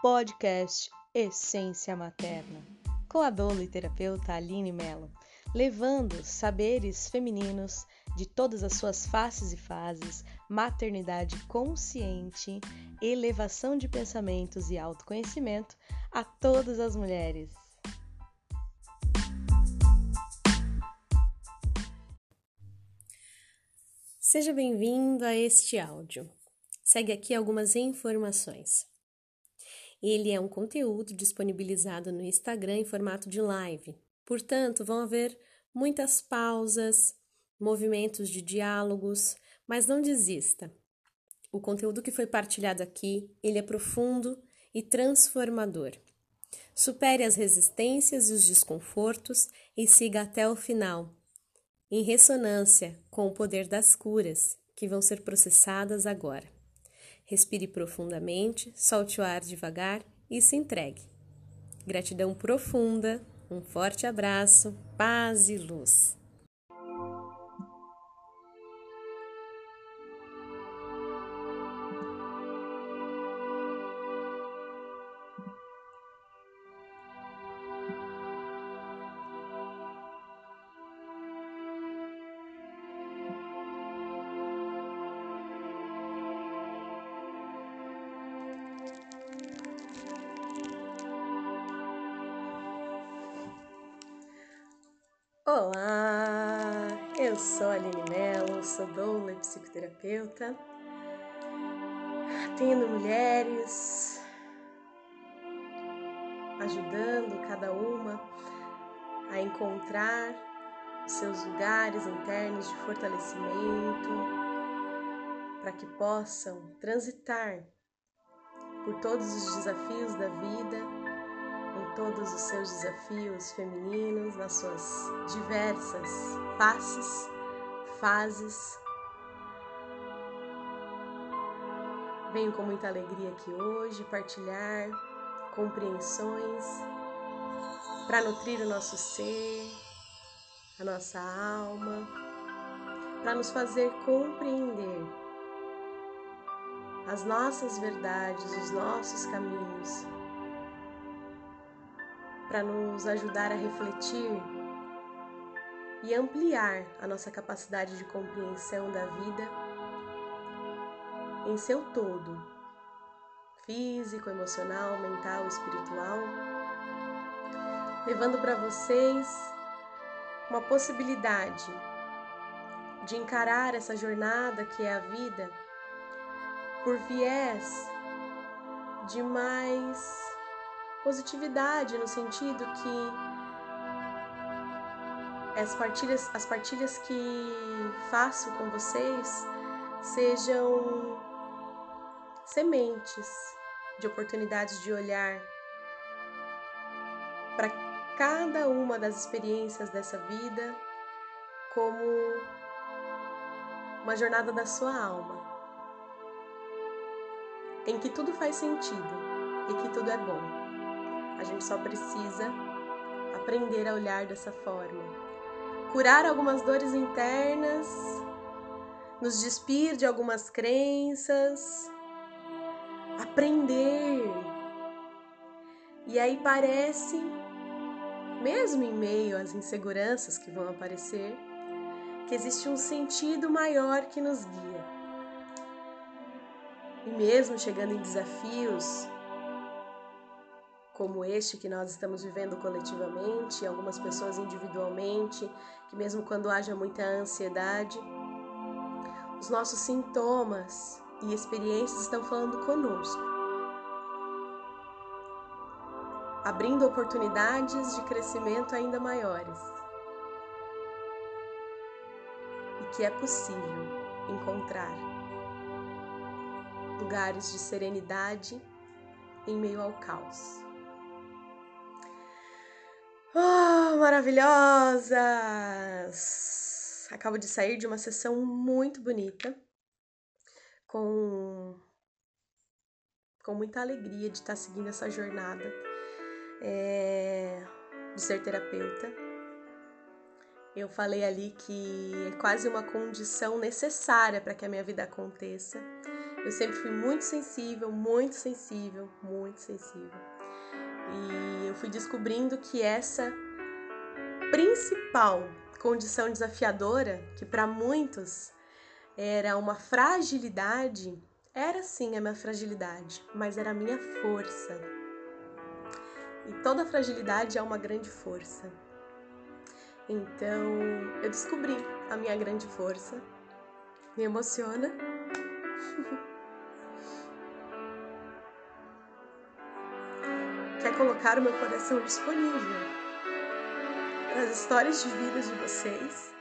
podcast Essência Materna, com a doula e terapeuta Aline Mello, levando saberes femininos de todas as suas faces e fases, maternidade consciente, elevação de pensamentos e autoconhecimento a todas as mulheres. Seja bem-vindo a este áudio. Segue aqui algumas informações. Ele é um conteúdo disponibilizado no Instagram em formato de live. Portanto, vão haver muitas pausas, movimentos de diálogos, mas não desista. O conteúdo que foi partilhado aqui, ele é profundo e transformador. Supere as resistências e os desconfortos e siga até o final, em ressonância com o poder das curas que vão ser processadas agora. Respire profundamente, solte o ar devagar e se entregue. Gratidão profunda, um forte abraço, paz e luz. Olá, eu sou a Aline Mello, sou doula e psicoterapeuta. Atendo mulheres, ajudando cada uma a encontrar seus lugares internos de fortalecimento para que possam transitar por todos os desafios da vida todos os seus desafios femininos, nas suas diversas faces, fases. Venho com muita alegria aqui hoje partilhar compreensões para nutrir o nosso ser, a nossa alma, para nos fazer compreender as nossas verdades, os nossos caminhos para nos ajudar a refletir e ampliar a nossa capacidade de compreensão da vida em seu todo físico, emocional, mental, espiritual, levando para vocês uma possibilidade de encarar essa jornada que é a vida por viés de mais positividade no sentido que as partilhas, as partilhas que faço com vocês sejam sementes de oportunidades de olhar para cada uma das experiências dessa vida como uma jornada da sua alma, em que tudo faz sentido e que tudo é bom. A gente só precisa aprender a olhar dessa forma. Curar algumas dores internas, nos despir de algumas crenças, aprender. E aí parece, mesmo em meio às inseguranças que vão aparecer, que existe um sentido maior que nos guia. E mesmo chegando em desafios como este que nós estamos vivendo coletivamente, algumas pessoas individualmente, que mesmo quando haja muita ansiedade, os nossos sintomas e experiências estão falando conosco, abrindo oportunidades de crescimento ainda maiores. E que é possível encontrar lugares de serenidade em meio ao caos. Oh, maravilhosas! Acabo de sair de uma sessão muito bonita, com, com muita alegria de estar seguindo essa jornada é, de ser terapeuta. Eu falei ali que é quase uma condição necessária para que a minha vida aconteça. Eu sempre fui muito sensível, muito sensível, muito sensível. E eu fui descobrindo que essa principal condição desafiadora, que para muitos era uma fragilidade, era sim a minha fragilidade, mas era a minha força. E toda fragilidade é uma grande força. Então eu descobri a minha grande força. Me emociona. colocar o meu coração disponível para as histórias de vida de vocês.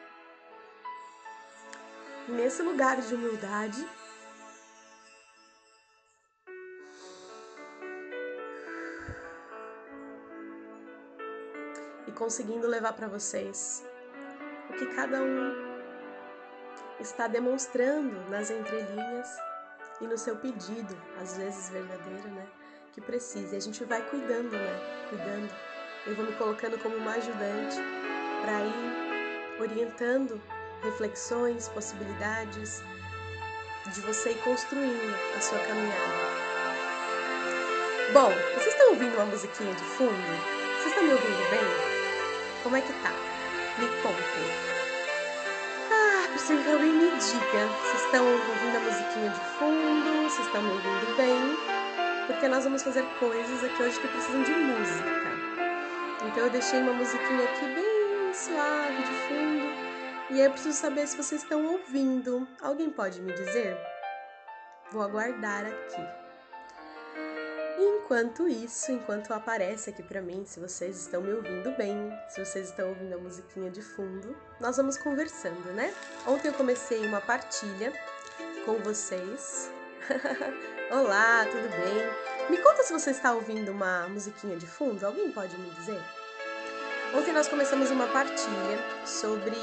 Nesse lugar de humildade, conseguindo levar para vocês o que cada um está demonstrando nas entrelinhas e no seu pedido, às vezes verdadeiro, né? Que precisa. E a gente vai cuidando, né? Cuidando. Eu vou me colocando como uma ajudante para ir orientando reflexões, possibilidades de você ir construindo a sua caminhada. Bom, vocês estão ouvindo uma musiquinha de fundo? Vocês estão me ouvindo bem? Como é que tá? Me contem. Ah, preciso que alguém me diga. Vocês estão ouvindo a musiquinha de fundo? Vocês estão me ouvindo bem? Porque nós vamos fazer coisas aqui hoje que precisam de música. Então eu deixei uma musiquinha aqui bem suave de fundo. E eu preciso saber se vocês estão ouvindo. Alguém pode me dizer? Vou aguardar aqui. Enquanto isso, enquanto aparece aqui para mim, se vocês estão me ouvindo bem, se vocês estão ouvindo a musiquinha de fundo, nós vamos conversando, né? Ontem eu comecei uma partilha com vocês. Olá, tudo bem? Me conta se você está ouvindo uma musiquinha de fundo, alguém pode me dizer? Ontem nós começamos uma partilha sobre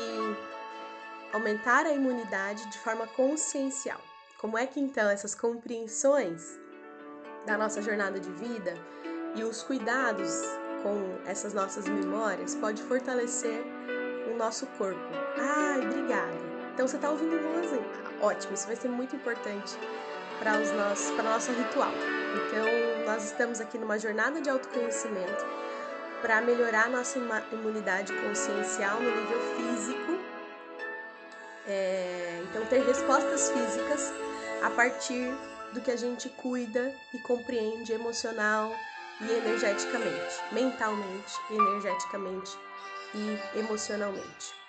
aumentar a imunidade de forma consciencial. Como é que então essas compreensões da nossa jornada de vida e os cuidados com essas nossas memórias pode fortalecer o nosso corpo. Ai, obrigada. Então você está ouvindo vozinho. Ótimo, isso vai ser muito importante para nossos, para nosso ritual. Então nós estamos aqui numa jornada de autoconhecimento para melhorar nossa imunidade consciencial no nível físico. É, então ter respostas físicas a partir do que a gente cuida e compreende emocional e energeticamente, mentalmente, energeticamente e emocionalmente.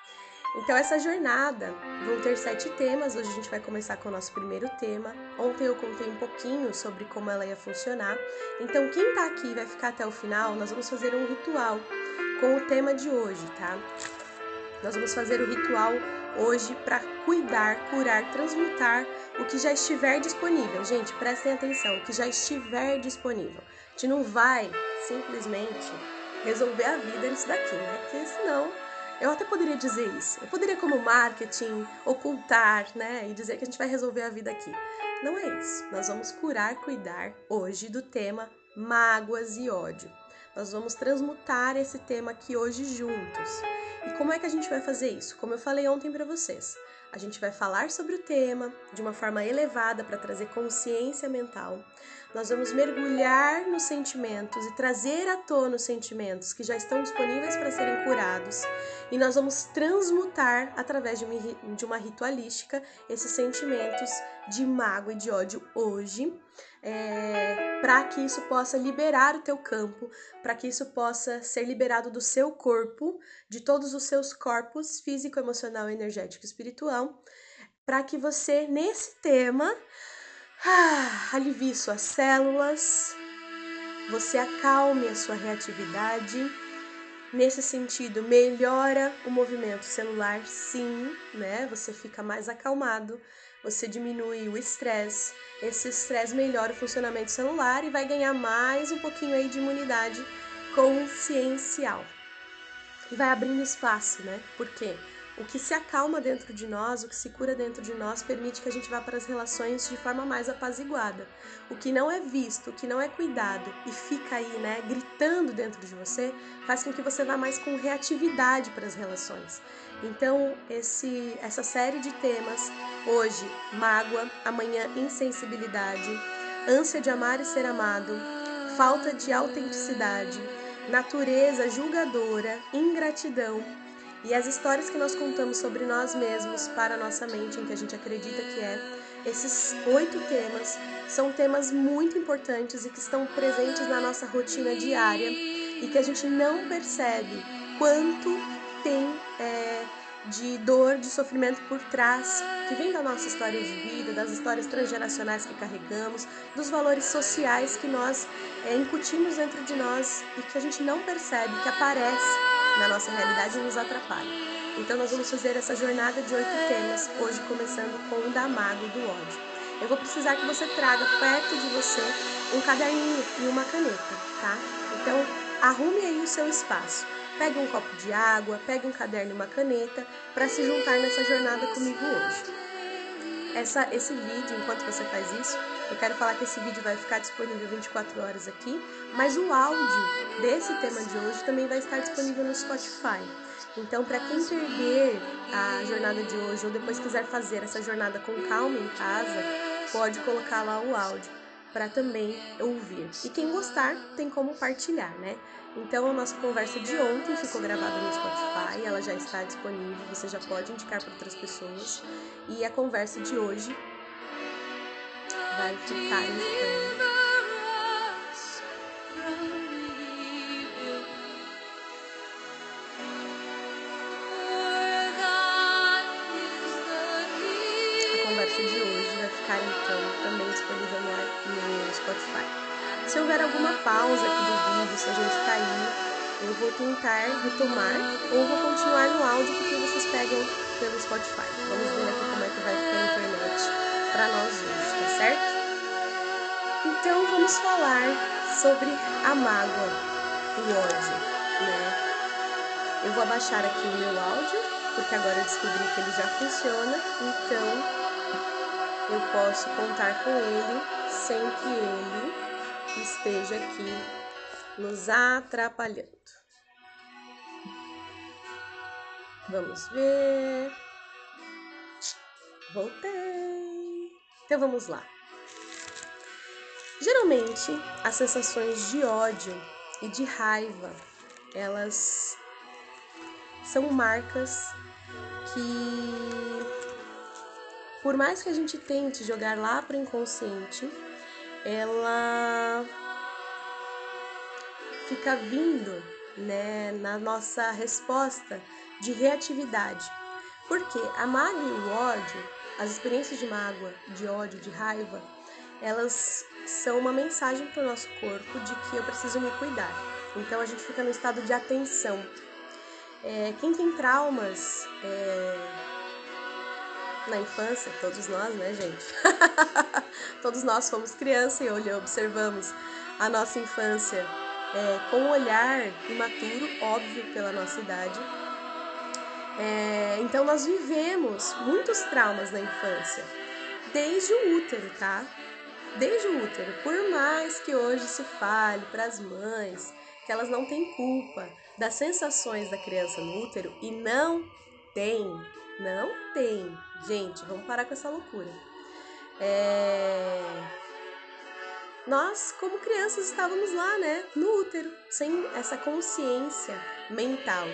Então, essa jornada vão ter sete temas. Hoje a gente vai começar com o nosso primeiro tema. Ontem eu contei um pouquinho sobre como ela ia funcionar. Então, quem tá aqui vai ficar até o final, nós vamos fazer um ritual com o tema de hoje, tá? Nós vamos fazer o ritual hoje para cuidar, curar, transmutar o que já estiver disponível. Gente, prestem atenção, o que já estiver disponível. A gente não vai simplesmente resolver a vida nisso daqui, né? Porque senão eu até poderia dizer isso. Eu poderia, como marketing, ocultar, né? E dizer que a gente vai resolver a vida aqui. Não é isso. Nós vamos curar, cuidar hoje do tema mágoas e ódio. Nós vamos transmutar esse tema aqui hoje juntos. E como é que a gente vai fazer isso? Como eu falei ontem para vocês, a gente vai falar sobre o tema de uma forma elevada para trazer consciência mental. Nós vamos mergulhar nos sentimentos e trazer à tona os sentimentos que já estão disponíveis para serem curados. E nós vamos transmutar através de uma ritualística esses sentimentos de mágoa e de ódio hoje é, para que isso possa liberar o teu campo, para que isso possa ser liberado do seu corpo, de todos os seus corpos físico, emocional, energético e espiritual, para que você, nesse tema, ah, alivie suas células, você acalme a sua reatividade. Nesse sentido, melhora o movimento celular, sim, né? Você fica mais acalmado, você diminui o estresse, esse estresse melhora o funcionamento celular e vai ganhar mais um pouquinho aí de imunidade consciencial. E vai abrindo espaço, né? Por quê? O que se acalma dentro de nós, o que se cura dentro de nós, permite que a gente vá para as relações de forma mais apaziguada. O que não é visto, o que não é cuidado e fica aí, né, gritando dentro de você, faz com que você vá mais com reatividade para as relações. Então, esse, essa série de temas, hoje, mágoa, amanhã, insensibilidade, ânsia de amar e ser amado, falta de autenticidade, natureza julgadora, ingratidão e as histórias que nós contamos sobre nós mesmos para a nossa mente, em que a gente acredita que é. Esses oito temas são temas muito importantes e que estão presentes na nossa rotina diária e que a gente não percebe quanto tem é, de dor, de sofrimento por trás, que vem da nossa história de vida, das histórias transgeracionais que carregamos, dos valores sociais que nós é, incutimos dentro de nós e que a gente não percebe, que aparece na nossa realidade nos atrapalha. Então nós vamos fazer essa jornada de oito temas, hoje começando com o da mágoa e do ódio. Eu vou precisar que você traga perto de você um caderninho e uma caneta, tá? Então arrume aí o seu espaço. Pegue um copo de água, pegue um caderno e uma caneta para se juntar nessa jornada comigo hoje. Essa, esse vídeo, enquanto você faz isso, eu quero falar que esse vídeo vai ficar disponível 24 horas aqui, mas o áudio desse tema de hoje também vai estar disponível no Spotify. Então, para quem perder a jornada de hoje ou depois quiser fazer essa jornada com calma em casa, pode colocar lá o áudio para também ouvir. E quem gostar tem como partilhar, né? Então a nossa conversa de ontem ficou gravada no Spotify, ela já está disponível, você já pode indicar para outras pessoas. E a conversa de hoje vai ficar então. Então também disponível no Spotify. Se houver alguma pausa aqui do vídeo, se a gente cair, eu vou tentar retomar ou vou continuar no áudio porque vocês pegam pelo Spotify. Vamos ver aqui como é que vai ficar a internet para nós hoje, tá certo? Então vamos falar sobre a mágoa, o ódio, né? Eu vou abaixar aqui o meu áudio, porque agora eu descobri que ele já funciona, então eu posso contar com ele sem que ele esteja aqui nos atrapalhando. Vamos ver. Voltei. Então vamos lá. Geralmente, as sensações de ódio e de raiva, elas são marcas que por mais que a gente tente jogar lá para o inconsciente, ela fica vindo né, na nossa resposta de reatividade. Porque a mágoa e o ódio, as experiências de mágoa, de ódio, de raiva, elas são uma mensagem para o nosso corpo de que eu preciso me cuidar. Então a gente fica no estado de atenção. É, quem tem traumas é, na infância, todos nós, né, gente? todos nós fomos criança e olhamos, observamos a nossa infância é, com um olhar imaturo, óbvio, pela nossa idade. É, então, nós vivemos muitos traumas na infância, desde o útero, tá? Desde o útero. Por mais que hoje se fale para as mães que elas não têm culpa das sensações da criança no útero, e não tem, não tem. Gente, vamos parar com essa loucura. É... Nós, como crianças, estávamos lá, né, no útero, sem essa consciência mental.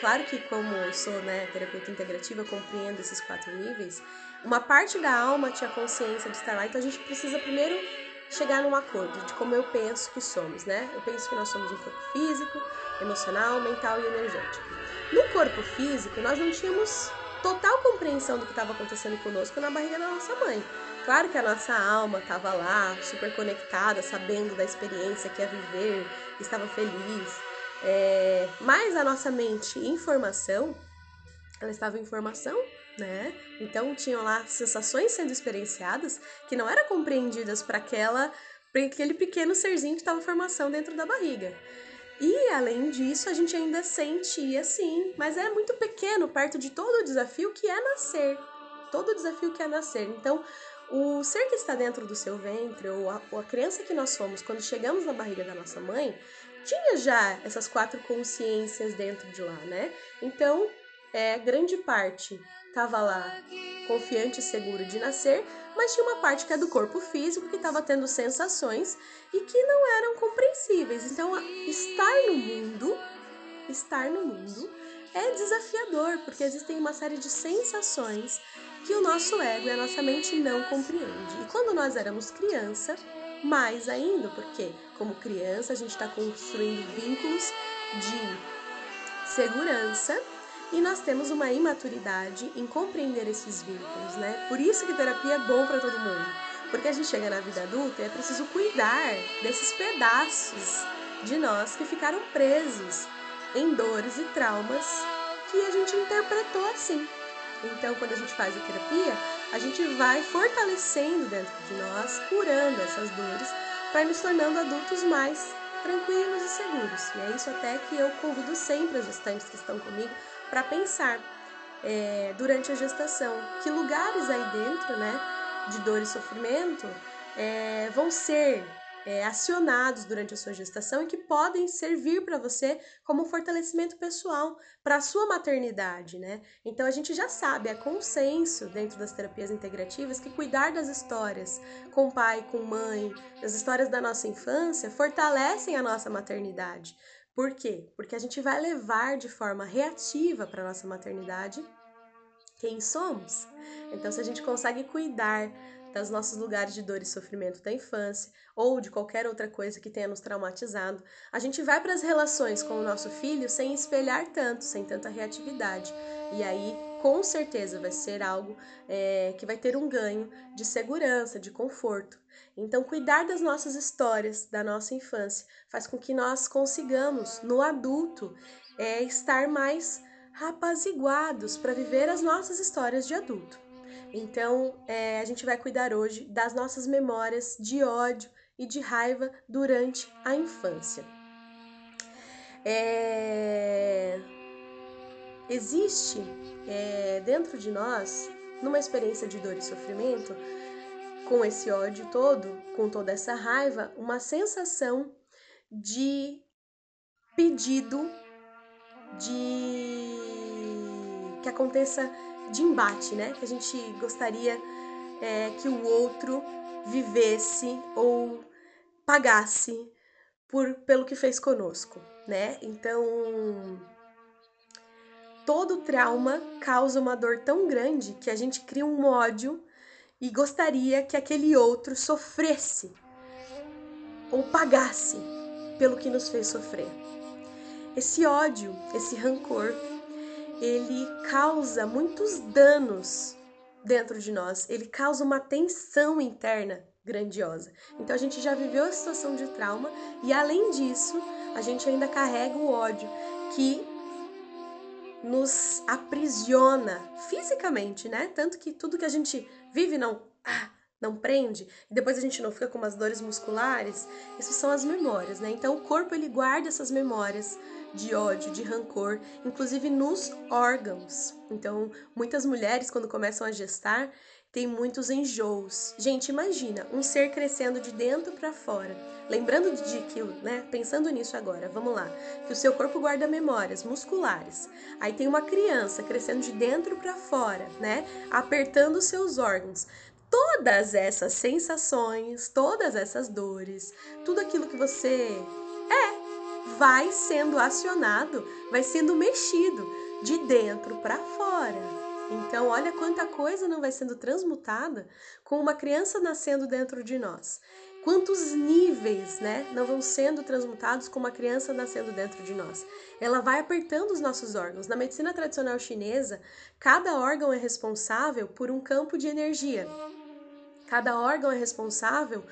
Claro que, como eu sou né, terapeuta integrativa, eu compreendo esses quatro níveis. Uma parte da alma tinha consciência de estar lá, então a gente precisa primeiro chegar num acordo de como eu penso que somos, né? Eu penso que nós somos um corpo físico, emocional, mental e energético. No corpo físico, nós não tínhamos total compreensão do que estava acontecendo conosco na barriga da nossa mãe. Claro que a nossa alma estava lá, super conectada, sabendo da experiência que é viver, estava feliz. É... Mas a nossa mente, informação, ela estava em formação, né? Então tinham lá sensações sendo experienciadas que não eram compreendidas para aquela, para aquele pequeno serzinho que estava em formação dentro da barriga. E além disso, a gente ainda sentia sim, mas é muito pequeno perto de todo o desafio que é nascer. Todo o desafio que é nascer. Então, o ser que está dentro do seu ventre, ou a, ou a criança que nós somos quando chegamos na barriga da nossa mãe, tinha já essas quatro consciências dentro de lá, né? Então, é, grande parte estava lá confiante e seguro de nascer, mas tinha uma parte que é do corpo físico que estava tendo sensações e que não eram compreensíveis. Então, estar no mundo, estar no mundo é desafiador, porque existem uma série de sensações que o nosso ego e a nossa mente não compreende. E quando nós éramos criança, mais ainda, porque como criança a gente está construindo vínculos de segurança e nós temos uma imaturidade em compreender esses vínculos, né? Por isso que terapia é bom para todo mundo, porque a gente chega na vida adulta e é preciso cuidar desses pedaços de nós que ficaram presos em dores e traumas que a gente interpretou assim. Então, quando a gente faz a terapia, a gente vai fortalecendo dentro de nós, curando essas dores, para nos tornando adultos mais tranquilos e seguros. E é isso até que eu convido sempre as gestantes que estão comigo para pensar é, durante a gestação que lugares aí dentro, né, de dor e sofrimento, é, vão ser é, acionados durante a sua gestação e que podem servir para você como fortalecimento pessoal para a sua maternidade, né? Então a gente já sabe, é consenso dentro das terapias integrativas que cuidar das histórias com pai, com mãe, das histórias da nossa infância, fortalecem a nossa maternidade. Por quê? Porque a gente vai levar de forma reativa para nossa maternidade quem somos. Então, se a gente consegue cuidar dos nossos lugares de dor e sofrimento da infância ou de qualquer outra coisa que tenha nos traumatizado, a gente vai para as relações com o nosso filho sem espelhar tanto, sem tanta reatividade. E aí, com certeza, vai ser algo é, que vai ter um ganho de segurança, de conforto. Então, cuidar das nossas histórias, da nossa infância, faz com que nós consigamos, no adulto, é, estar mais rapaziguados para viver as nossas histórias de adulto. Então, é, a gente vai cuidar hoje das nossas memórias de ódio e de raiva durante a infância. É... Existe é, dentro de nós, numa experiência de dor e sofrimento, com esse ódio todo, com toda essa raiva, uma sensação de pedido de que aconteça de embate, né? Que a gente gostaria é, que o outro vivesse ou pagasse por pelo que fez conosco, né? Então todo trauma causa uma dor tão grande que a gente cria um ódio e gostaria que aquele outro sofresse ou pagasse pelo que nos fez sofrer. Esse ódio, esse rancor, ele causa muitos danos dentro de nós, ele causa uma tensão interna grandiosa. Então a gente já viveu a situação de trauma e além disso, a gente ainda carrega o ódio que nos aprisiona fisicamente, né? Tanto que tudo que a gente vive não ah, não prende, e depois a gente não fica com umas dores musculares, isso são as memórias, né? Então o corpo ele guarda essas memórias de ódio, de rancor, inclusive nos órgãos. Então, muitas mulheres quando começam a gestar, têm muitos enjoos. Gente, imagina um ser crescendo de dentro para fora. Lembrando de que, né, pensando nisso agora, vamos lá, que o seu corpo guarda memórias musculares. Aí tem uma criança crescendo de dentro para fora, né, apertando seus órgãos todas essas sensações, todas essas dores, tudo aquilo que você é, vai sendo acionado, vai sendo mexido de dentro para fora. Então, olha quanta coisa não vai sendo transmutada com uma criança nascendo dentro de nós. Quantos níveis, né, não vão sendo transmutados com uma criança nascendo dentro de nós? Ela vai apertando os nossos órgãos. Na medicina tradicional chinesa, cada órgão é responsável por um campo de energia. Cada órgão é responsável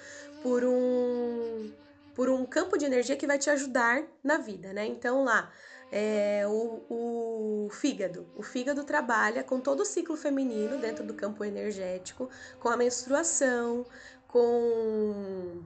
por um, por um campo de energia que vai te ajudar na vida, né? Então lá, é, o, o fígado. O fígado trabalha com todo o ciclo feminino dentro do campo energético, com a menstruação, com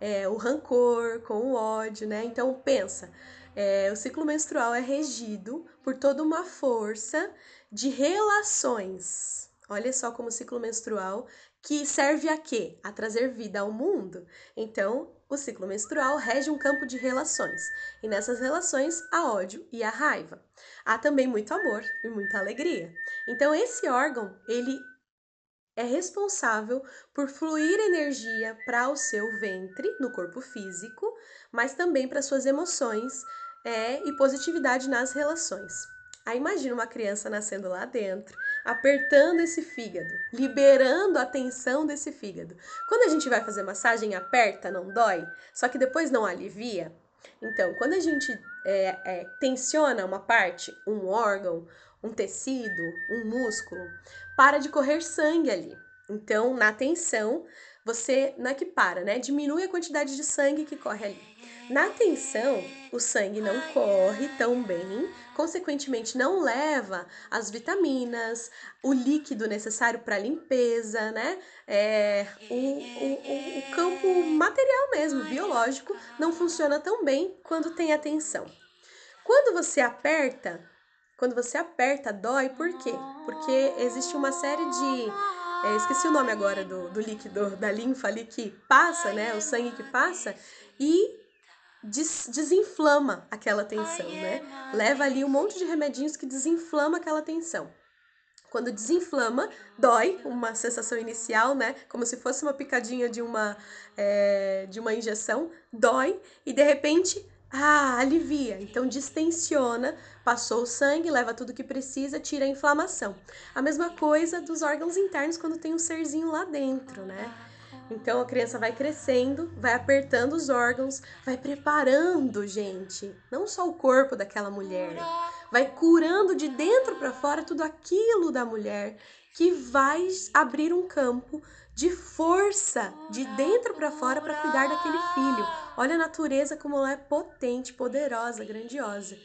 é, o rancor, com o ódio, né? Então pensa, é, o ciclo menstrual é regido por toda uma força de relações. Olha só como o ciclo menstrual que serve a quê? A trazer vida ao mundo. Então, o ciclo menstrual rege um campo de relações, e nessas relações há ódio e a raiva. Há também muito amor e muita alegria. Então, esse órgão, ele é responsável por fluir energia para o seu ventre, no corpo físico, mas também para suas emoções é, e positividade nas relações. Aí imagina uma criança nascendo lá dentro, apertando esse fígado, liberando a tensão desse fígado. Quando a gente vai fazer massagem, aperta, não dói, só que depois não alivia. Então, quando a gente é, é, tensiona uma parte, um órgão, um tecido, um músculo, para de correr sangue ali. Então, na tensão, você não é que para, né? Diminui a quantidade de sangue que corre ali. Na tensão, o sangue não corre tão bem, consequentemente não leva as vitaminas, o líquido necessário para limpeza, né? É, o, o, o campo material mesmo, biológico, não funciona tão bem quando tem a tensão. Quando você aperta, quando você aperta, dói, por quê? Porque existe uma série de. É, esqueci o nome agora do, do líquido, da linfa ali que passa, né? O sangue que passa, e des desinflama aquela tensão, né? Leva ali um monte de remedinhos que desinflama aquela tensão. Quando desinflama, dói, uma sensação inicial, né? Como se fosse uma picadinha de uma, é, de uma injeção, dói e de repente, ah, alivia. Então distensiona, passou o sangue, leva tudo que precisa, tira a inflamação. A mesma coisa dos órgãos internos quando tem um serzinho lá dentro, né? Então a criança vai crescendo, vai apertando os órgãos, vai preparando, gente, não só o corpo daquela mulher, vai curando de dentro para fora tudo aquilo da mulher que vai abrir um campo de força de dentro para fora para cuidar daquele filho. Olha a natureza como ela é potente, poderosa, grandiosa.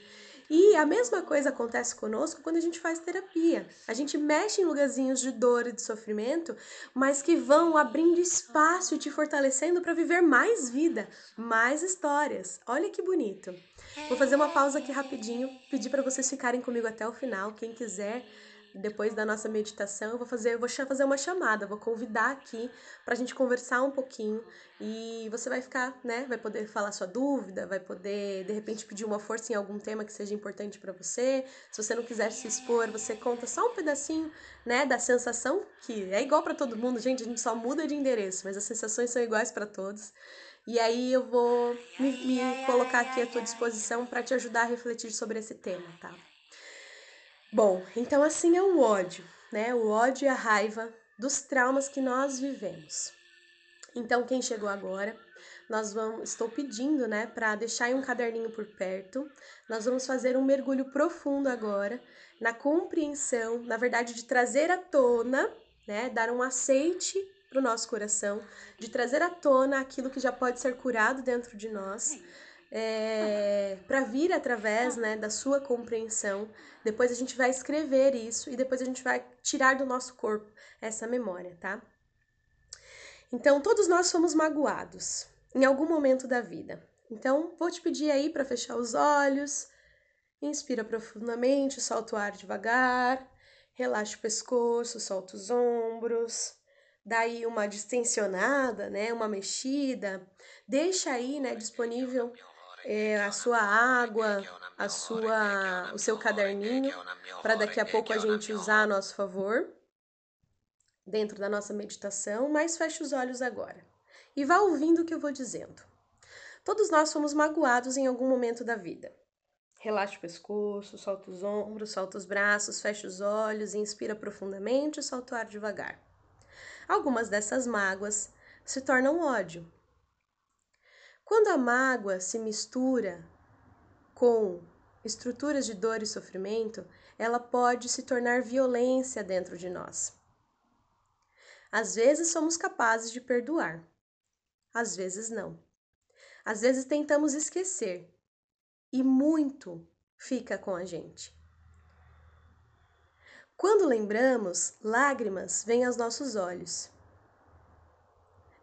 E a mesma coisa acontece conosco quando a gente faz terapia. A gente mexe em lugarzinhos de dor e de sofrimento, mas que vão abrindo espaço e te fortalecendo para viver mais vida, mais histórias. Olha que bonito. Vou fazer uma pausa aqui rapidinho, pedir para vocês ficarem comigo até o final, quem quiser depois da nossa meditação, eu vou fazer, eu vou fazer uma chamada, vou convidar aqui para a gente conversar um pouquinho e você vai ficar, né? Vai poder falar sua dúvida, vai poder de repente pedir uma força em algum tema que seja importante para você. Se você não quiser se expor, você conta só um pedacinho, né, da sensação que é igual para todo mundo, gente. A gente só muda de endereço, mas as sensações são iguais para todos. E aí eu vou me, me colocar aqui à tua disposição para te ajudar a refletir sobre esse tema, tá? Bom, então assim é o ódio, né? O ódio e a raiva dos traumas que nós vivemos. Então, quem chegou agora, nós vamos, estou pedindo, né, para deixar um caderninho por perto. Nós vamos fazer um mergulho profundo agora na compreensão, na verdade, de trazer à tona, né, dar um aceite para o nosso coração, de trazer à tona aquilo que já pode ser curado dentro de nós é, para vir através né, da sua compreensão. Depois a gente vai escrever isso e depois a gente vai tirar do nosso corpo essa memória, tá? Então, todos nós somos magoados em algum momento da vida. Então, vou te pedir aí para fechar os olhos, inspira profundamente, solta o ar devagar, relaxa o pescoço, solta os ombros, dá aí uma distensionada, né, uma mexida, deixa aí, né, disponível é, a sua água, a sua, o seu caderninho, para daqui a pouco a gente usar a nosso favor, dentro da nossa meditação, mas feche os olhos agora e vá ouvindo o que eu vou dizendo. Todos nós fomos magoados em algum momento da vida. Relaxa o pescoço, solta os ombros, solta os braços, fecha os olhos, inspira profundamente e solta o ar devagar. Algumas dessas mágoas se tornam ódio, quando a mágoa se mistura com estruturas de dor e sofrimento, ela pode se tornar violência dentro de nós. Às vezes somos capazes de perdoar, às vezes não. Às vezes tentamos esquecer e muito fica com a gente. Quando lembramos, lágrimas vêm aos nossos olhos.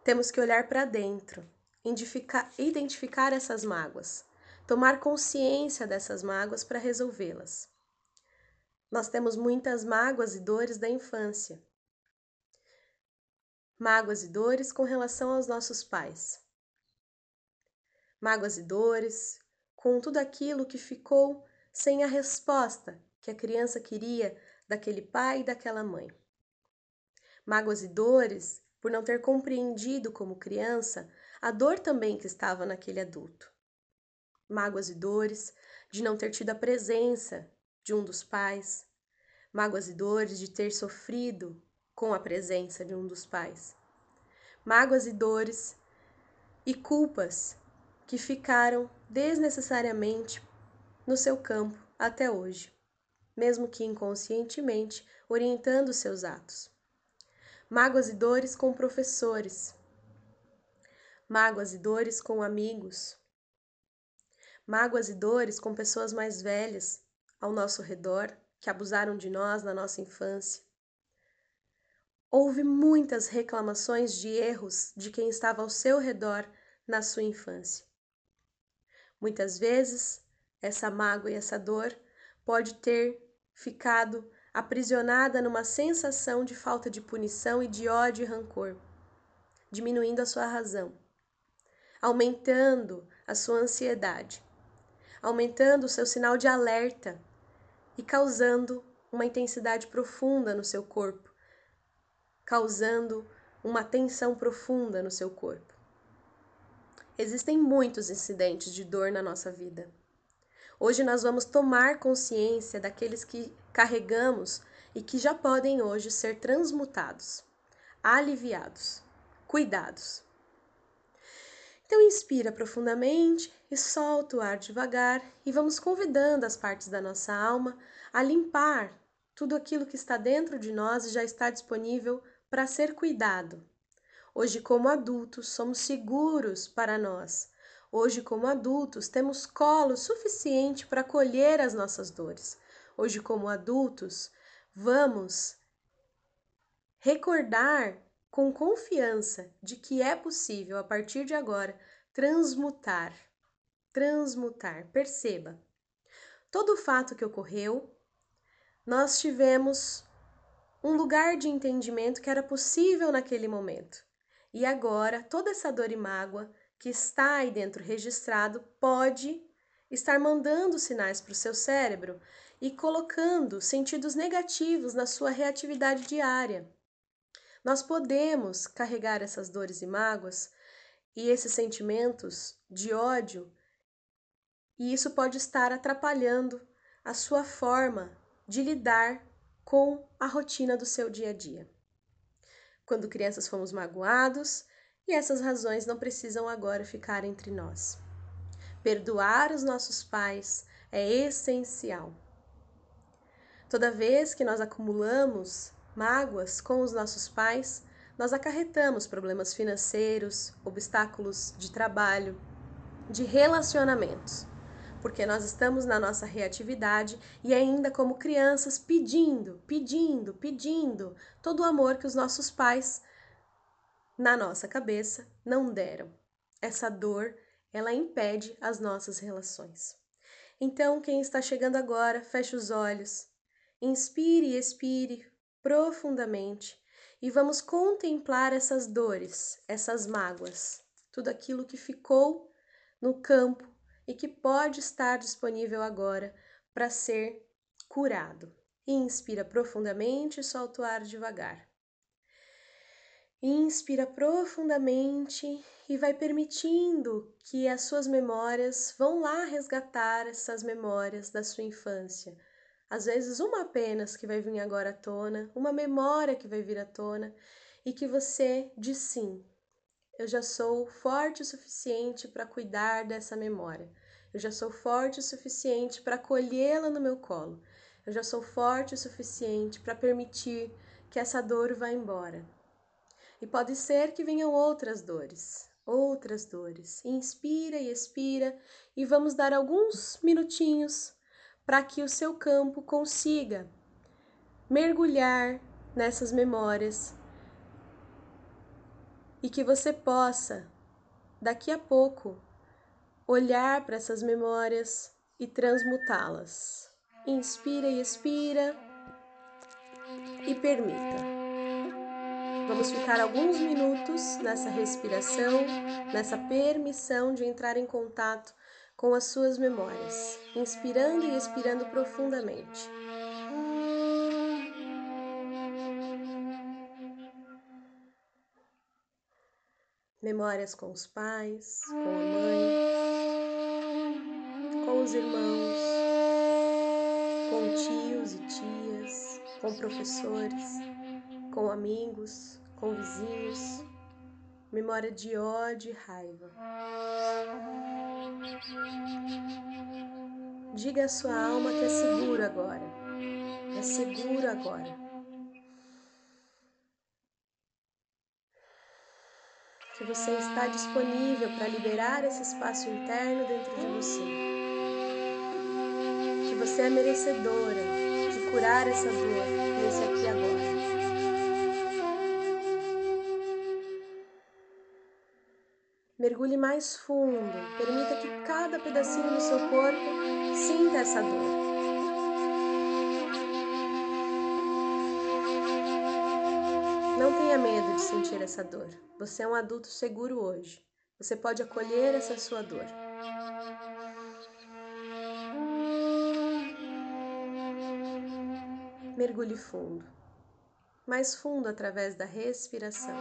Temos que olhar para dentro identificar essas mágoas, tomar consciência dessas mágoas para resolvê-las. Nós temos muitas mágoas e dores da infância. mágoas e dores com relação aos nossos pais. Mágoas e dores com tudo aquilo que ficou sem a resposta que a criança queria daquele pai e daquela mãe. Mágoas e dores por não ter compreendido como criança a dor também que estava naquele adulto. Mágoas e dores de não ter tido a presença de um dos pais. Mágoas e dores de ter sofrido com a presença de um dos pais. Mágoas e dores e culpas que ficaram desnecessariamente no seu campo até hoje, mesmo que inconscientemente orientando seus atos. Mágoas e dores com professores, mágoas e dores com amigos, mágoas e dores com pessoas mais velhas ao nosso redor que abusaram de nós na nossa infância. Houve muitas reclamações de erros de quem estava ao seu redor na sua infância. Muitas vezes, essa mágoa e essa dor pode ter ficado aprisionada numa sensação de falta de punição e de ódio e rancor, diminuindo a sua razão, aumentando a sua ansiedade, aumentando o seu sinal de alerta e causando uma intensidade profunda no seu corpo, causando uma tensão profunda no seu corpo. Existem muitos incidentes de dor na nossa vida. Hoje nós vamos tomar consciência daqueles que carregamos e que já podem hoje ser transmutados, aliviados, cuidados. Então inspira profundamente e solta o ar devagar e vamos convidando as partes da nossa alma a limpar tudo aquilo que está dentro de nós e já está disponível para ser cuidado. Hoje, como adultos, somos seguros para nós. Hoje, como adultos, temos colo suficiente para acolher as nossas dores. Hoje, como adultos, vamos recordar com confiança de que é possível, a partir de agora, transmutar transmutar. Perceba, todo o fato que ocorreu, nós tivemos um lugar de entendimento que era possível naquele momento. E agora, toda essa dor e mágoa que está aí dentro registrado pode estar mandando sinais para o seu cérebro e colocando sentidos negativos na sua reatividade diária. Nós podemos carregar essas dores e mágoas e esses sentimentos de ódio e isso pode estar atrapalhando a sua forma de lidar com a rotina do seu dia a dia. Quando crianças fomos magoados, e essas razões não precisam agora ficar entre nós. Perdoar os nossos pais é essencial. Toda vez que nós acumulamos mágoas com os nossos pais, nós acarretamos problemas financeiros, obstáculos de trabalho, de relacionamentos porque nós estamos na nossa reatividade e ainda como crianças pedindo, pedindo, pedindo todo o amor que os nossos pais na nossa cabeça não deram. Essa dor, ela impede as nossas relações. Então, quem está chegando agora, feche os olhos, inspire e expire profundamente e vamos contemplar essas dores, essas mágoas, tudo aquilo que ficou no campo e que pode estar disponível agora para ser curado. Inspira profundamente e solta o ar devagar. Inspira profundamente e vai permitindo que as suas memórias vão lá resgatar essas memórias da sua infância. Às vezes, uma apenas que vai vir agora à tona, uma memória que vai vir à tona e que você diz sim, eu já sou forte o suficiente para cuidar dessa memória. Eu já sou forte o suficiente para acolhê-la no meu colo. Eu já sou forte o suficiente para permitir que essa dor vá embora. E pode ser que venham outras dores, outras dores. Inspira e expira e vamos dar alguns minutinhos para que o seu campo consiga mergulhar nessas memórias e que você possa, daqui a pouco, olhar para essas memórias e transmutá-las. Inspira e expira e permita. Vamos ficar alguns minutos nessa respiração, nessa permissão de entrar em contato com as suas memórias, inspirando e expirando profundamente. Memórias com os pais, com a mãe, com os irmãos, com tios e tias, com professores, com amigos, com vizinhos. Memória de ódio e raiva. Diga à sua alma que é seguro agora. É seguro agora. Que você está disponível para liberar esse espaço interno dentro de você. Que você é merecedora de curar essa dor nesse aqui agora. Mergulhe mais fundo, permita que cada pedacinho do seu corpo sinta essa dor. Não tenha medo de sentir essa dor. Você é um adulto seguro hoje. Você pode acolher essa sua dor. Mergulhe fundo, mais fundo através da respiração.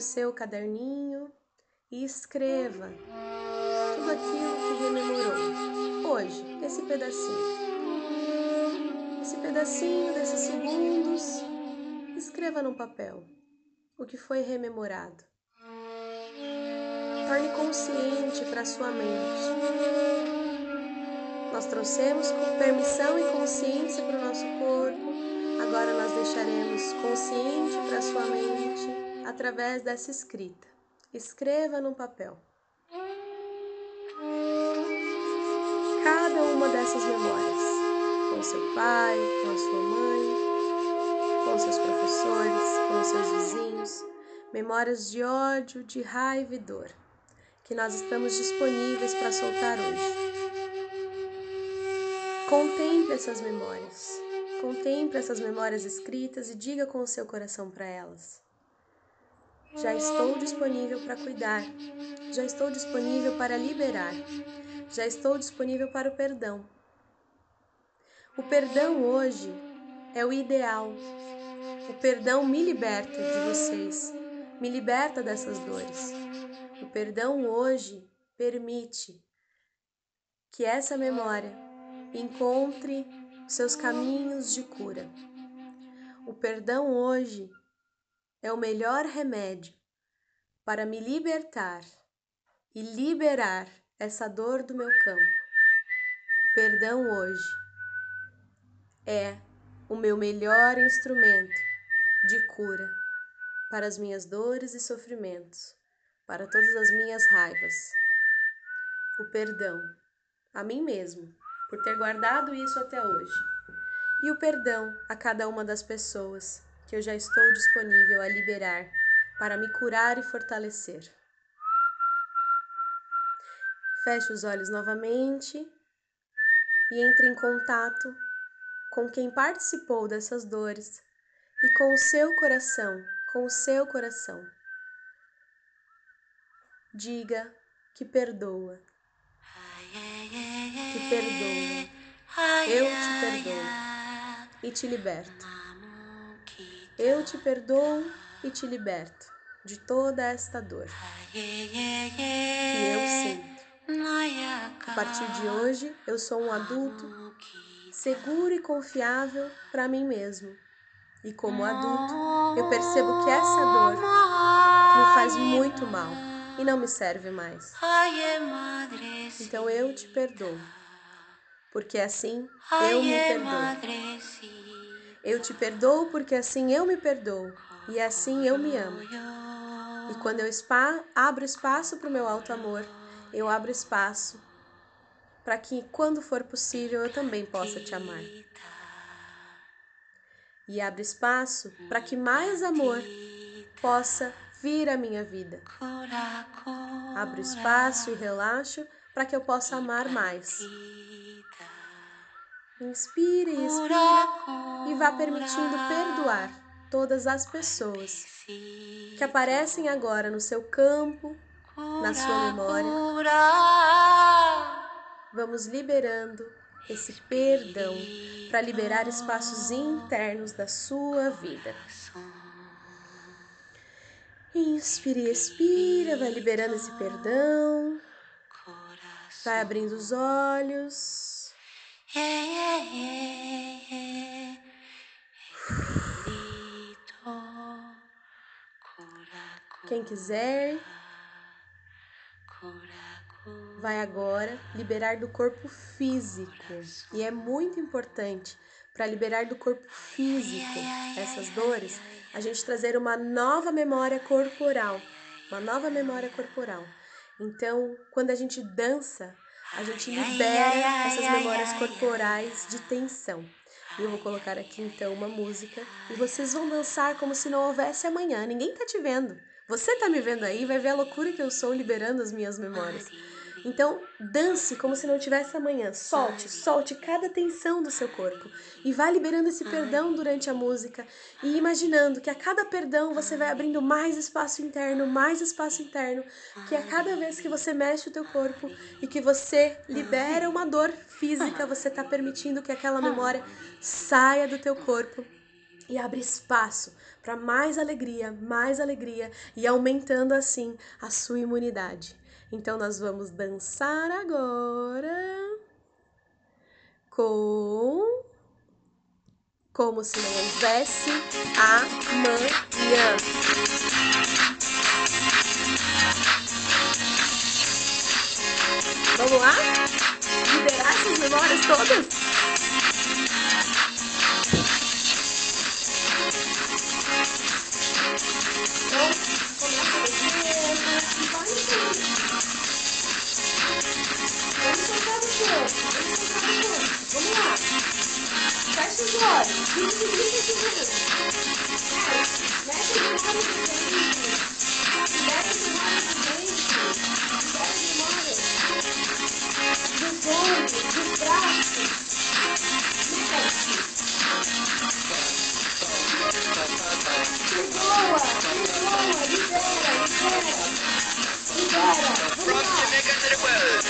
O seu caderninho e escreva tudo aquilo que rememorou hoje, esse pedacinho. Esse pedacinho desses segundos, escreva no papel o que foi rememorado. Torne consciente para sua mente. Nós trouxemos permissão e consciência para o nosso corpo, agora nós deixaremos consciente para sua mente através dessa escrita. Escreva no papel. Cada uma dessas memórias, com seu pai, com a sua mãe, com seus professores, com seus vizinhos, memórias de ódio, de raiva e dor, que nós estamos disponíveis para soltar hoje. Contemple essas memórias. Contemple essas memórias escritas e diga com o seu coração para elas. Já estou disponível para cuidar. Já estou disponível para liberar. Já estou disponível para o perdão. O perdão hoje é o ideal. O perdão me liberta de vocês, me liberta dessas dores. O perdão hoje permite que essa memória encontre seus caminhos de cura. O perdão hoje é o melhor remédio para me libertar e liberar essa dor do meu campo. O perdão hoje é o meu melhor instrumento de cura para as minhas dores e sofrimentos, para todas as minhas raivas. O perdão a mim mesmo por ter guardado isso até hoje. E o perdão a cada uma das pessoas que eu já estou disponível a liberar para me curar e fortalecer. Feche os olhos novamente e entre em contato com quem participou dessas dores e com o seu coração, com o seu coração. Diga que perdoa, que perdoa. Eu te perdoo e te liberto. Eu te perdoo e te liberto de toda esta dor que eu sinto. A partir de hoje, eu sou um adulto seguro e confiável para mim mesmo. E como adulto, eu percebo que essa dor me faz muito mal e não me serve mais. Então eu te perdoo, porque assim eu me perdoo. Eu te perdoo porque assim eu me perdoo e assim eu me amo. E quando eu spa, abro espaço para o meu alto amor, eu abro espaço para que, quando for possível, eu também possa te amar. E abro espaço para que mais amor possa vir à minha vida. Abro espaço e relaxo para que eu possa amar mais. Inspire e expira e vá permitindo perdoar todas as pessoas que aparecem agora no seu campo, na sua memória. Vamos liberando esse perdão para liberar espaços internos da sua vida. Inspire e expira, vai liberando esse perdão. Vai abrindo os olhos. Quem quiser, vai agora liberar do corpo físico. E é muito importante para liberar do corpo físico essas dores, a gente trazer uma nova memória corporal, uma nova memória corporal. Então, quando a gente dança, a gente libera essas memórias corporais de tensão. E eu vou colocar aqui então uma música e vocês vão dançar como se não houvesse amanhã. Ninguém tá te vendo. Você tá me vendo aí, vai ver a loucura que eu sou liberando as minhas memórias. Então, dance como se não tivesse amanhã. Solte, solte cada tensão do seu corpo. E vá liberando esse perdão durante a música. E imaginando que a cada perdão você vai abrindo mais espaço interno, mais espaço interno, que a cada vez que você mexe o teu corpo e que você libera uma dor física, você está permitindo que aquela memória saia do teu corpo e abre espaço para mais alegria, mais alegria e aumentando assim a sua imunidade. Então, nós vamos dançar agora com como se não houvesse amanhã. Vamos lá? Liberar essas memórias todas? Vamos lá. Fecha os olhos. 20, 30 segundos. Mexe os mãos no dente. Desce os mãos no dente. Desce os mãos do fundo, do boa, Mexe. boa, perdoa, libera, libera. Libera. Vamos lá.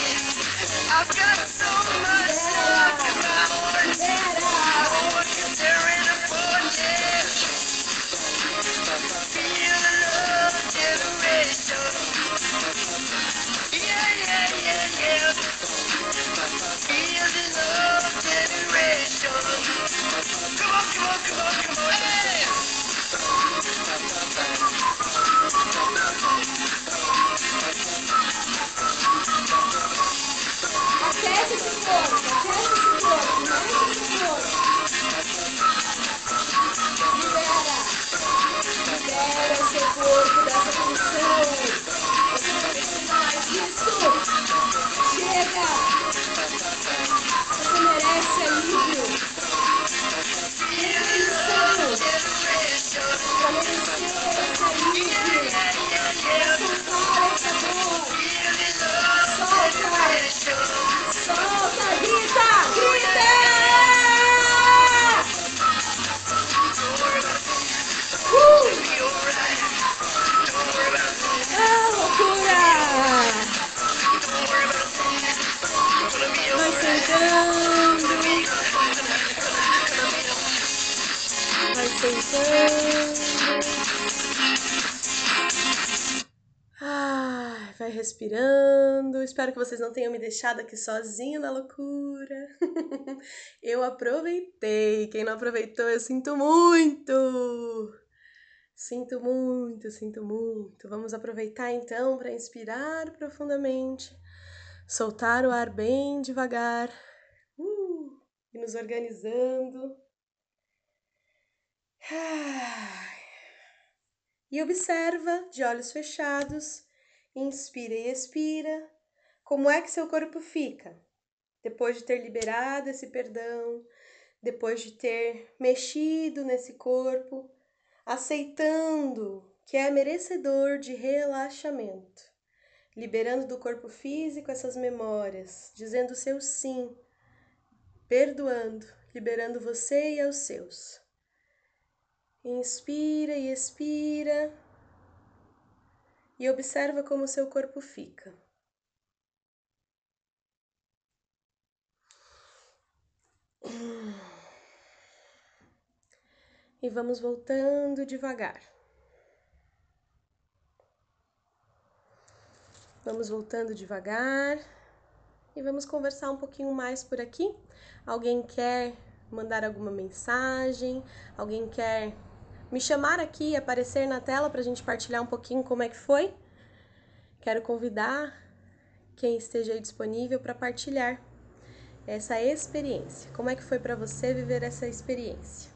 I've got so much. Respirando. Espero que vocês não tenham me deixado aqui sozinho na loucura. eu aproveitei. Quem não aproveitou, eu sinto muito. Sinto muito, sinto muito. Vamos aproveitar então para inspirar profundamente, soltar o ar bem devagar uh, e nos organizando. E observa de olhos fechados, inspira e expira, como é que seu corpo fica? Depois de ter liberado esse perdão, depois de ter mexido nesse corpo aceitando que é merecedor de relaxamento, liberando do corpo físico essas memórias, dizendo seu sim, perdoando, liberando você e aos seus. Inspira e expira e observa como seu corpo fica. E vamos voltando devagar. Vamos voltando devagar e vamos conversar um pouquinho mais por aqui. Alguém quer mandar alguma mensagem? Alguém quer me chamar aqui, aparecer na tela para a gente partilhar um pouquinho como é que foi? Quero convidar quem esteja aí disponível para partilhar essa experiência. Como é que foi para você viver essa experiência?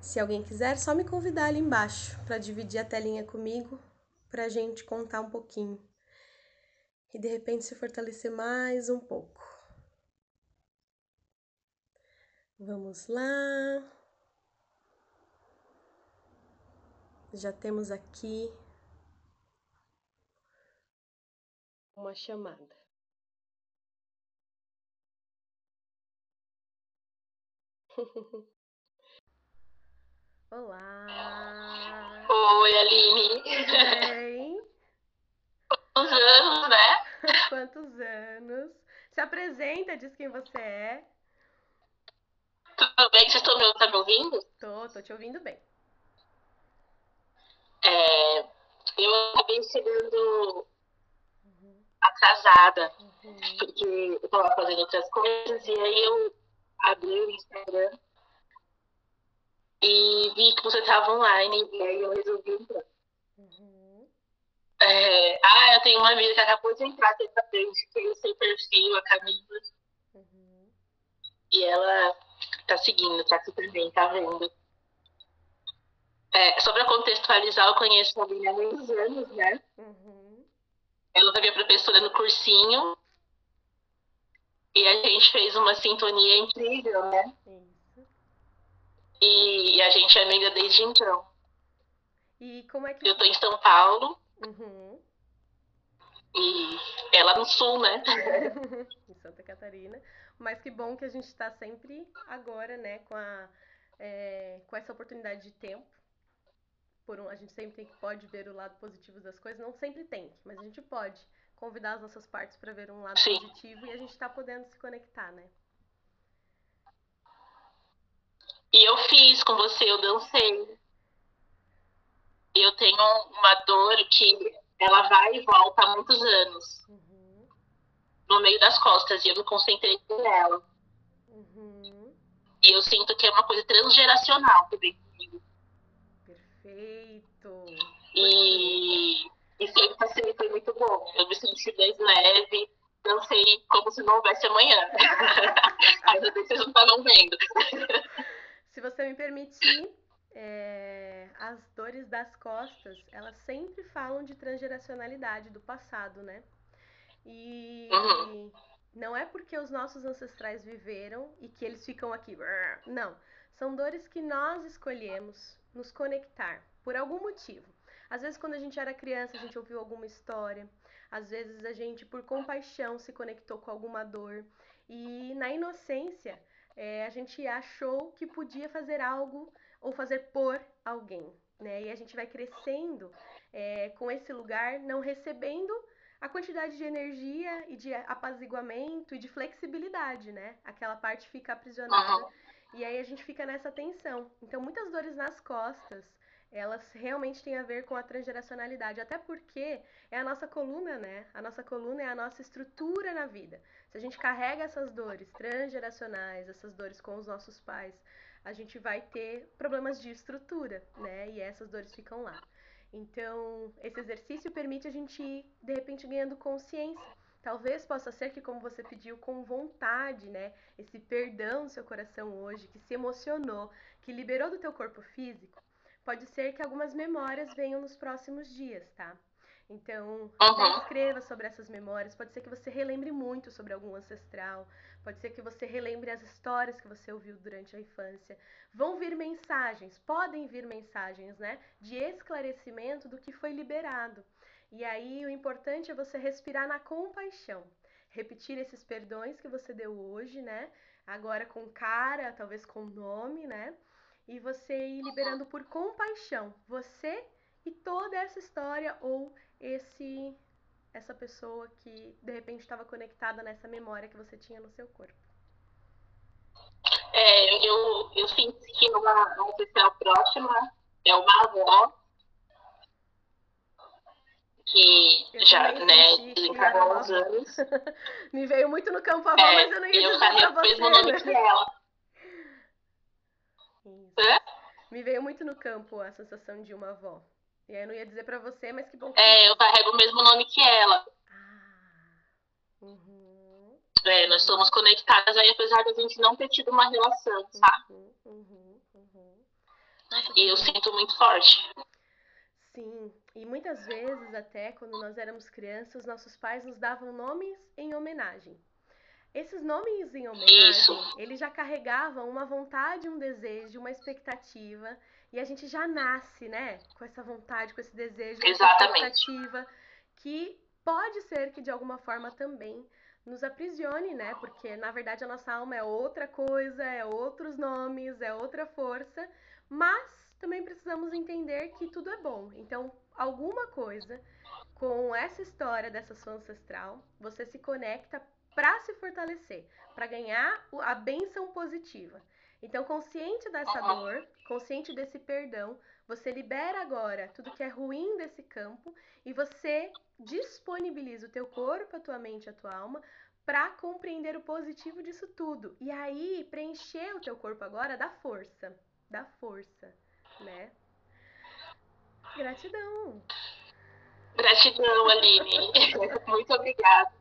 Se alguém quiser, só me convidar ali embaixo para dividir a telinha comigo, para a gente contar um pouquinho e de repente se fortalecer mais um pouco. Vamos lá. Já temos aqui uma chamada. Olá! Oi, Aline! Bem? Quantos anos, né? Quantos anos? Se apresenta, diz quem você é. Tudo bem? Vocês estão me, tá me ouvindo? Tô, tô te ouvindo bem. É, eu acabei chegando atrasada, uhum. porque eu estava fazendo outras coisas, e aí eu abri o Instagram e vi que você estava online e aí eu resolvi entrar. Uhum. É, ah, eu tenho uma amiga que acabou de entrar terça-feira, que tem o seu perfil, a Camila. Uhum. E ela tá seguindo, tá super bem, tá vendo. É, só para contextualizar, eu conheço a Aline há muitos anos, né? Uhum. Ela foi minha professora no cursinho. E a gente fez uma sintonia incrível, né? E a gente é amiga desde então. E como é que. Eu tô em São Paulo. Uhum. E ela no sul, né? em Santa Catarina. Mas que bom que a gente está sempre agora, né, com, a, é, com essa oportunidade de tempo. Por um, a gente sempre tem que pode ver o lado positivo das coisas. Não sempre tem, mas a gente pode convidar as nossas partes para ver um lado Sim. positivo e a gente está podendo se conectar, né? E eu fiz com você, eu dancei. Eu tenho uma dor que ela vai e volta há muitos anos. Uhum. No meio das costas. E eu me concentrei nela. Uhum. E eu sinto que é uma coisa transgeracional também. Perfeito. E, e sempre passei, foi muito bom. Eu me senti mais leve. Dancei como se não houvesse amanhã. Ainda bem que vocês não estavam vendo. Se você me permitir, é, as dores das costas, elas sempre falam de transgeracionalidade do passado, né? E uhum. não é porque os nossos ancestrais viveram e que eles ficam aqui. Não. São dores que nós escolhemos nos conectar por algum motivo. Às vezes, quando a gente era criança, a gente ouviu alguma história. Às vezes, a gente, por compaixão, se conectou com alguma dor. E na inocência, é, a gente achou que podia fazer algo ou fazer por alguém, né? E a gente vai crescendo é, com esse lugar, não recebendo a quantidade de energia e de apaziguamento e de flexibilidade, né? Aquela parte fica aprisionada. E aí a gente fica nessa tensão. Então, muitas dores nas costas elas realmente têm a ver com a transgeracionalidade, até porque é a nossa coluna, né? A nossa coluna é a nossa estrutura na vida. Se a gente carrega essas dores transgeracionais, essas dores com os nossos pais, a gente vai ter problemas de estrutura, né? E essas dores ficam lá. Então, esse exercício permite a gente ir, de repente, ganhando consciência. Talvez possa ser que, como você pediu, com vontade, né? Esse perdão no seu coração hoje, que se emocionou, que liberou do teu corpo físico, pode ser que algumas memórias venham nos próximos dias, tá? Então, uhum. escreva sobre essas memórias. Pode ser que você relembre muito sobre algum ancestral. Pode ser que você relembre as histórias que você ouviu durante a infância. Vão vir mensagens, podem vir mensagens, né? De esclarecimento do que foi liberado. E aí, o importante é você respirar na compaixão. Repetir esses perdões que você deu hoje, né? Agora com cara, talvez com nome, né? e você ir liberando por compaixão você e toda essa história ou esse essa pessoa que de repente estava conectada nessa memória que você tinha no seu corpo. É, eu, eu sinto que uma, uma pessoa próxima é uma avó que eu já, né, desencarnou há uns anos. Me veio muito no campo avó, é, mas eu não ia dizer pra você. mesmo nome né? que ela. É? Me veio muito no campo a sensação de uma avó. E aí eu não ia dizer para você, mas que bom que. É, eu carrego o mesmo nome que ela. Ah. Uhum. É, nós somos conectadas aí, apesar de a gente não ter tido uma relação, tá? Uhum, uhum, uhum. Nossa, e eu sinto muito forte. Sim, e muitas vezes até quando nós éramos crianças, nossos pais nos davam nomes em homenagem. Esses nomes em homenagem, Isso. eles já carregavam uma vontade, um desejo, uma expectativa, e a gente já nasce, né, com essa vontade, com esse desejo, com essa expectativa, que pode ser que de alguma forma também nos aprisione, né? Porque na verdade a nossa alma é outra coisa, é outros nomes, é outra força, mas também precisamos entender que tudo é bom. Então, alguma coisa com essa história dessa sua ancestral, você se conecta para se fortalecer, para ganhar a benção positiva. Então, consciente dessa dor, consciente desse perdão, você libera agora tudo que é ruim desse campo e você disponibiliza o teu corpo, a tua mente, a tua alma para compreender o positivo disso tudo. E aí, preencher o teu corpo agora dá força, dá força, né? Gratidão. Gratidão, Aline. Muito obrigada.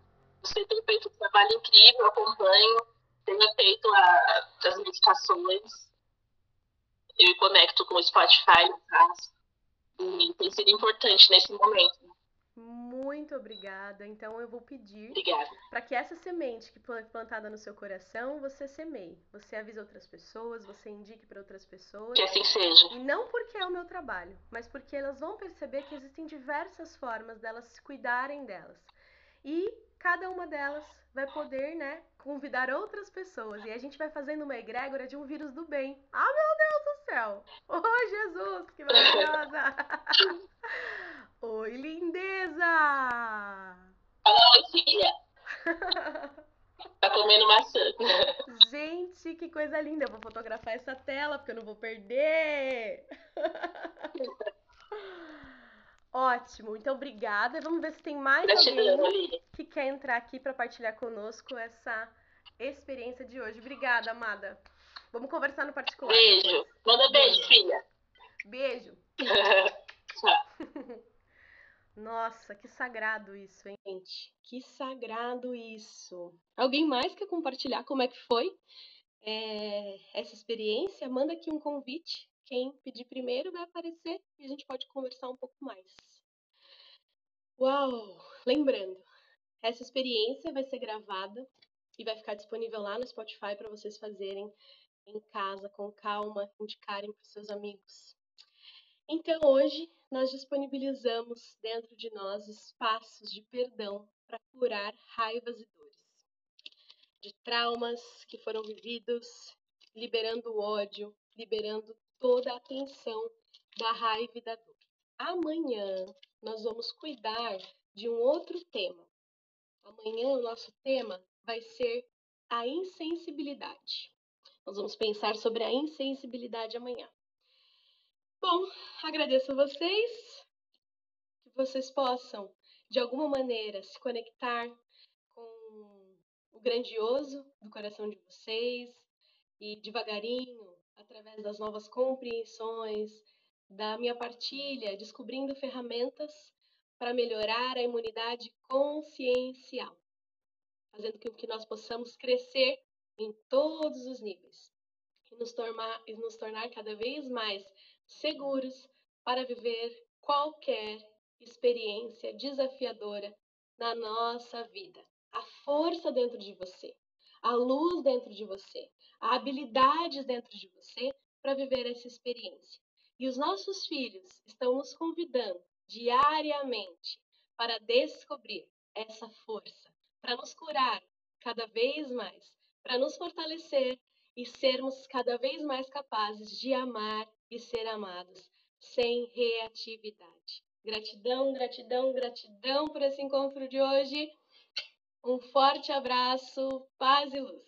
Você tem feito um trabalho incrível, acompanho, tenho feito a, as meditações, eu conecto com o Spotify, e tem sido importante nesse momento. Muito obrigada. Então eu vou pedir para que essa semente que foi plantada no seu coração, você semeie. Você avise outras pessoas, você indique para outras pessoas. Que assim seja. E não porque é o meu trabalho, mas porque elas vão perceber que existem diversas formas delas se cuidarem delas. E cada uma delas vai poder, né, convidar outras pessoas. E a gente vai fazendo uma egrégora de um vírus do bem. Ah, meu Deus do céu! Oh, Jesus, que maravilhosa! Oi, lindeza! Oi, filha! tá comendo maçã. Gente, que coisa linda! Eu vou fotografar essa tela porque eu não vou perder! Ótimo, então obrigada. Vamos ver se tem mais alguém que quer entrar aqui para partilhar conosco essa experiência de hoje. Obrigada, amada. Vamos conversar no particular. Beijo. Manda beijo, filha. Beijo. Nossa, que sagrado isso, hein, gente? Que sagrado isso. Alguém mais quer compartilhar como é que foi é, essa experiência? Manda aqui um convite quem pedir primeiro vai aparecer e a gente pode conversar um pouco mais. Uau! Lembrando, essa experiência vai ser gravada e vai ficar disponível lá no Spotify para vocês fazerem em casa, com calma, indicarem para seus amigos. Então, hoje, nós disponibilizamos dentro de nós espaços de perdão para curar raivas e dores, de traumas que foram vividos, liberando o ódio, liberando toda a atenção da raiva e da dor. Amanhã nós vamos cuidar de um outro tema. Amanhã o nosso tema vai ser a insensibilidade. Nós vamos pensar sobre a insensibilidade amanhã. Bom, agradeço a vocês, que vocês possam, de alguma maneira, se conectar com o grandioso do coração de vocês e devagarinho, através das novas compreensões, da minha partilha, descobrindo ferramentas para melhorar a imunidade consciencial, fazendo com que nós possamos crescer em todos os níveis e nos tornar, e nos tornar cada vez mais seguros para viver qualquer experiência desafiadora na nossa vida. A força dentro de você, a luz dentro de você, a habilidades dentro de você para viver essa experiência. E os nossos filhos estão nos convidando diariamente para descobrir essa força, para nos curar cada vez mais, para nos fortalecer e sermos cada vez mais capazes de amar e ser amados sem reatividade. Gratidão, gratidão, gratidão por esse encontro de hoje. Um forte abraço, paz e luz.